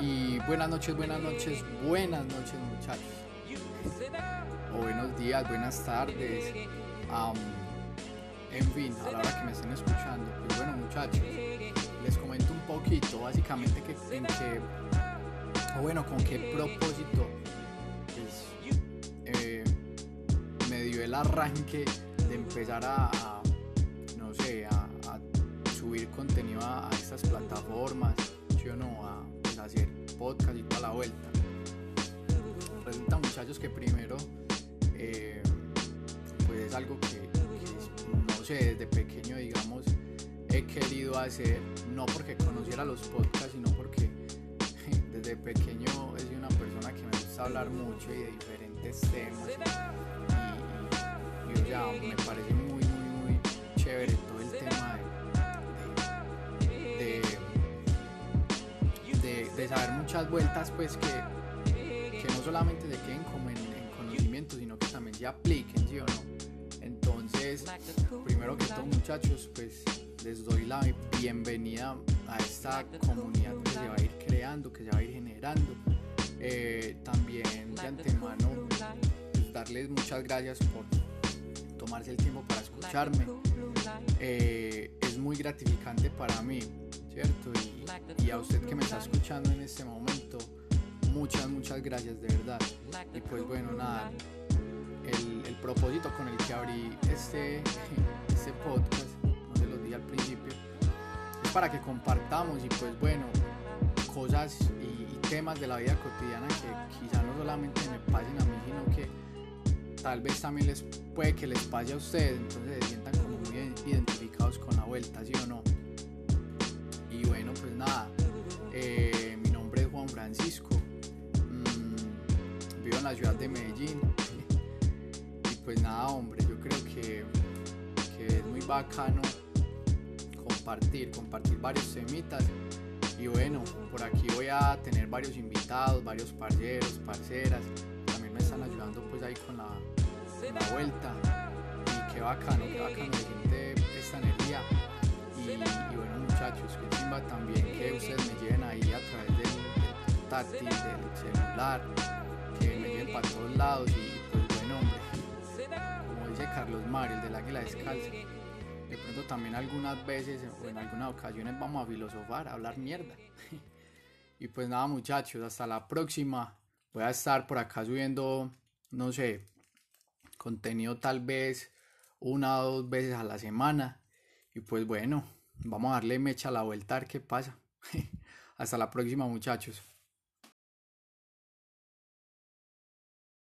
Y buenas noches, buenas noches, buenas noches muchachos. O buenos días, buenas tardes. en fin, a la hora que me estén escuchando. Pues bueno muchachos, les comento un poquito básicamente que, en qué, o bueno, con qué propósito pues, eh, me dio el arranque de empezar a, no sé, a, subir contenido a, estas plataformas, ¿sí o no? A pues, hacer podcast y toda la vuelta. Resulta muchachos que primero, eh, pues es algo que, no sé, desde pequeño digamos, he querido hacer, no porque conociera los podcasts, sino porque desde pequeño he sido una persona que me gusta hablar mucho y de diferentes temas. Y, y, ya me parece de, de, saber muchas vueltas, pues que, que no solamente se queden como en, en conocimiento, sino que también se apliquen, ¿sí o no? Entonces, primero que todo muchachos, pues les doy la bienvenida a esta comunidad que se va a ir creando, que se va a ir generando. Eh, también de antemano pues, darles muchas gracias por tomarse el tiempo para escucharme. Eh, es muy gratificante para mí, ¿cierto? Y, a usted que me está escuchando en este momento, muchas, muchas gracias de verdad. Y pues bueno, nada, el, el propósito con el que abrí este, este podcast al principio, es para que compartamos y pues bueno, cosas y, temas de la vida cotidiana que quizá no solamente me pasen a mí, sino que tal vez también les puede que les pase a ustedes, entonces se sientan como muy identificados con la vuelta, ¿sí o no? La ciudad de Medellín y pues nada, hombre, yo creo que, que es muy bacano compartir, compartir varios temitas. Y bueno, por aquí voy a tener varios invitados, varios parceros, parceras. También me están ayudando pues ahí con la, la vuelta. Y qué bacano, qué bacano se siente esta energía. Y, bueno muchachos, que chimba también que ustedes me lleven ahí a través del, del táctil, del celular, para todos lados y pues bueno hombre, como dice Carlos Mario, el del águila descalza de pronto también algunas veces o en algunas ocasiones vamos a filosofar, a hablar mierda. y pues nada muchachos, hasta la próxima. Voy a estar por acá subiendo, no sé, contenido tal vez una o dos veces a la semana. Y pues bueno, vamos a darle mecha a la vuelta a ver qué pasa. hasta la próxima muchachos.